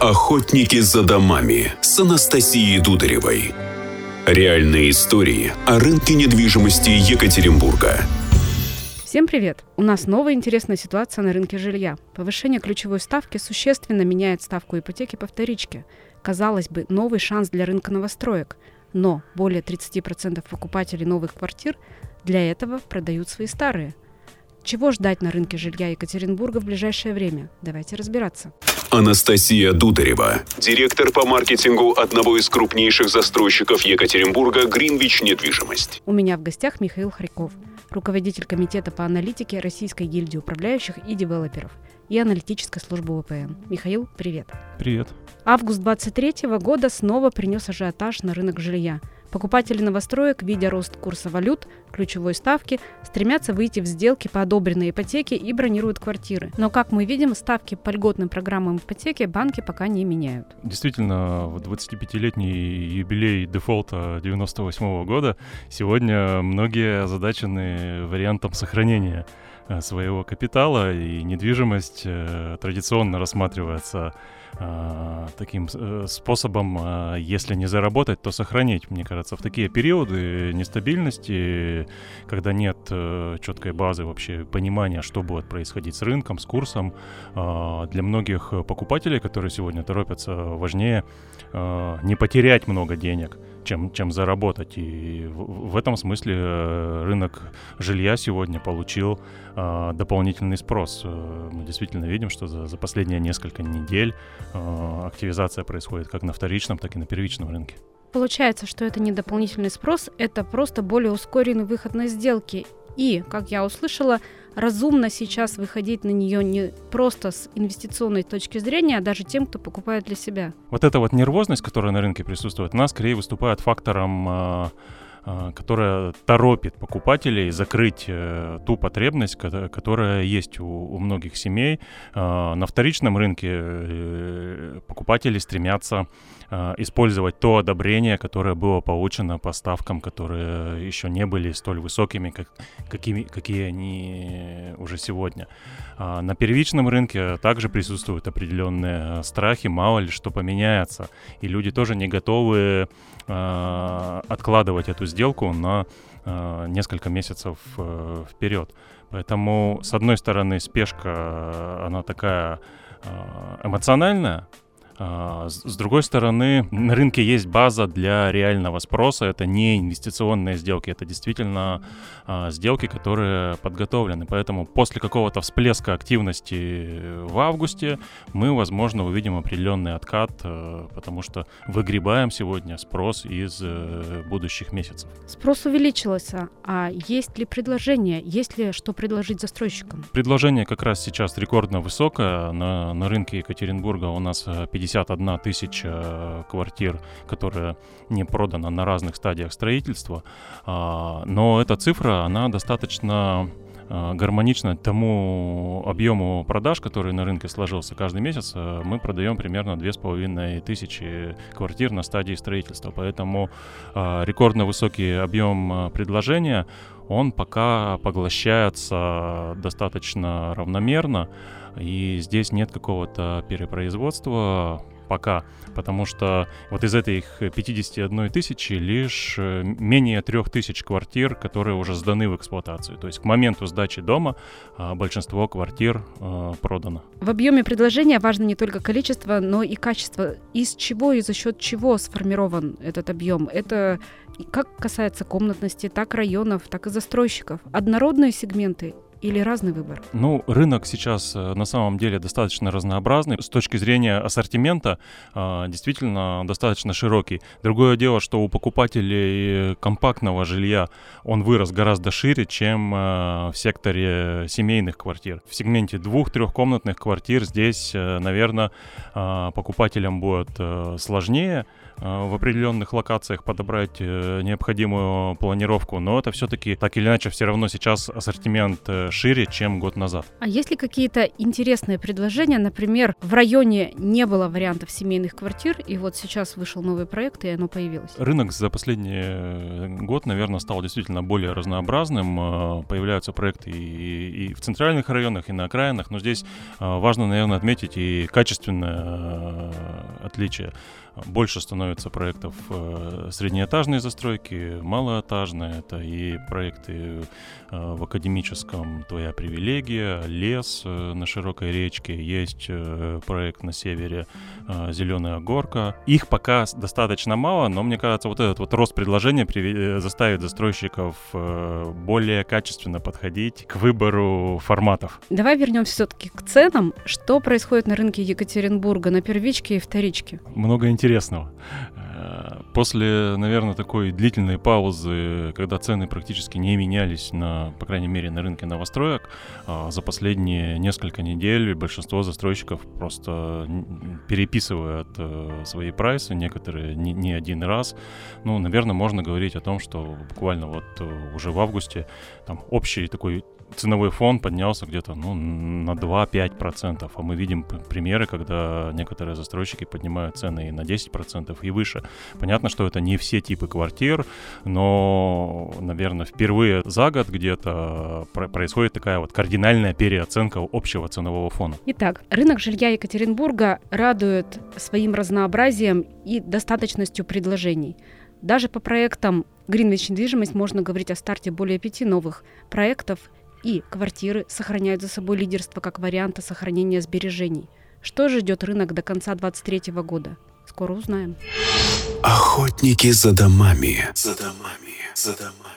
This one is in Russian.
Охотники за домами с Анастасией Дударевой. Реальные истории о рынке недвижимости Екатеринбурга. Всем привет! У нас новая интересная ситуация на рынке жилья. Повышение ключевой ставки существенно меняет ставку ипотеки по вторичке. Казалось бы, новый шанс для рынка новостроек. Но более 30% покупателей новых квартир для этого продают свои старые. Чего ждать на рынке жилья Екатеринбурга в ближайшее время? Давайте разбираться. Анастасия Дударева, директор по маркетингу одного из крупнейших застройщиков Екатеринбурга «Гринвич Недвижимость». У меня в гостях Михаил Харьков, руководитель комитета по аналитике Российской гильдии управляющих и девелоперов и аналитической службы ВПН. Михаил, привет. Привет. Август 2023 года снова принес ажиотаж на рынок жилья – Покупатели новостроек, видя рост курса валют, ключевой ставки, стремятся выйти в сделки по одобренной ипотеке и бронируют квартиры. Но, как мы видим, ставки по льготным программам ипотеки банки пока не меняют. Действительно, в 25-летний юбилей дефолта 98 года сегодня многие озадачены вариантом сохранения своего капитала, и недвижимость э, традиционно рассматривается э, таким э, способом, э, если не заработать, то сохранить. Мне кажется, в такие периоды нестабильности, когда нет э, четкой базы вообще понимания, что будет происходить с рынком, с курсом, э, для многих покупателей, которые сегодня торопятся, важнее э, не потерять много денег чем, чем заработать. И в, в этом смысле э, рынок жилья сегодня получил э, дополнительный спрос. Э, мы действительно видим, что за, за последние несколько недель э, активизация происходит как на вторичном, так и на первичном рынке. Получается, что это не дополнительный спрос, это просто более ускоренный выход на сделки. И, как я услышала, разумно сейчас выходить на нее не просто с инвестиционной точки зрения, а даже тем, кто покупает для себя. Вот эта вот нервозность, которая на рынке присутствует, она скорее выступает фактором а, а, которая торопит покупателей закрыть э, ту потребность, которая есть у, многих семей. А, на вторичном рынке э, покупатели стремятся а, использовать то одобрение, которое было получено по ставкам, которые еще не были столь высокими, как, какими, какие они уже сегодня. На первичном рынке также присутствуют определенные страхи, мало ли что поменяется, и люди тоже не готовы откладывать эту сделку на э, несколько месяцев э, вперед. Поэтому, с одной стороны, спешка, э, она такая э, эмоциональная, а, с другой стороны, на рынке есть база для реального спроса. Это не инвестиционные сделки, это действительно а, сделки, которые подготовлены. Поэтому после какого-то всплеска активности в августе мы, возможно, увидим определенный откат, э, потому что выгребаем сегодня спрос из э, будущих месяцев. Спрос увеличился, а есть ли предложение, есть ли что предложить застройщикам? Предложение как раз сейчас рекордно высокое. На, на рынке Екатеринбурга у нас 50 51 тысяча э, квартир, которые не продано на разных стадиях строительства. А, но эта цифра, она достаточно э, гармонично тому объему продаж, который на рынке сложился каждый месяц, э, мы продаем примерно 2500 квартир на стадии строительства. Поэтому рекордно высокий объем предложения, он пока поглощается достаточно равномерно. И здесь нет какого-то перепроизводства пока, потому что вот из этой 51 тысячи лишь э, менее 3 тысяч квартир, которые уже сданы в эксплуатацию. То есть к моменту сдачи дома а, большинство квартир э, продано. В объеме предложения важно не только количество, но и качество. Из чего и за счет чего сформирован этот объем? Это как касается комнатности, так районов, так и застройщиков. Однородные сегменты или разный выбор? Ну, рынок сейчас э, на самом деле достаточно разнообразный. С точки зрения ассортимента э, действительно достаточно широкий. Другое дело, что у покупателей компактного жилья он вырос гораздо шире, чем э, в секторе семейных квартир. В сегменте двух-трехкомнатных квартир здесь, наверное, покупателям будет сложнее в определенных локациях подобрать э, необходимую планировку, но это все-таки так или иначе все равно сейчас ассортимент шире, чем год назад. А есть ли какие-то интересные предложения? Например, в районе не было вариантов семейных квартир, и вот сейчас вышел новый проект, и оно появилось. Рынок за последний год, наверное, стал действительно более разнообразным. Появляются проекты и, и в центральных районах, и на окраинах, но здесь важно, наверное, отметить и качественное отличие больше становится проектов э, среднеэтажной застройки, малоэтажной. Это и проекты э, в академическом «Твоя привилегия», «Лес» э, на широкой речке, есть проект на севере «Зеленая горка». Их пока достаточно мало, но мне кажется, вот этот вот рост предложения заставит застройщиков более качественно подходить к выбору форматов. Давай вернемся все-таки к ценам. Что происходит на рынке Екатеринбурга на первичке и вторичке? Много интересного. Э, после, наверное, такой длительной паузы, когда цены практически не менялись, на, по крайней мере, на рынке новостроек, а, за последние несколько недель большинство застройщиков просто переписывают э, свои прайсы, некоторые не, не один раз. Ну, наверное, можно говорить о том, что буквально вот э, уже в августе там общий такой ценовой фон поднялся где-то ну, на 2-5%, а мы видим примеры, когда некоторые застройщики поднимают цены и на 10% и выше. Понятно, что это не все типы квартир, но, наверное, впервые за год где-то происходит такая вот кардинальная переоценка общего ценового фона. Итак, рынок жилья Екатеринбурга радует своим разнообразием и достаточностью предложений. Даже по проектам Greenwich недвижимость можно говорить о старте более пяти новых проектов и квартиры сохраняют за собой лидерство как варианта сохранения сбережений. Что ждет рынок до конца 2023 года? Скоро узнаем. Охотники за домами. За домами. За домами.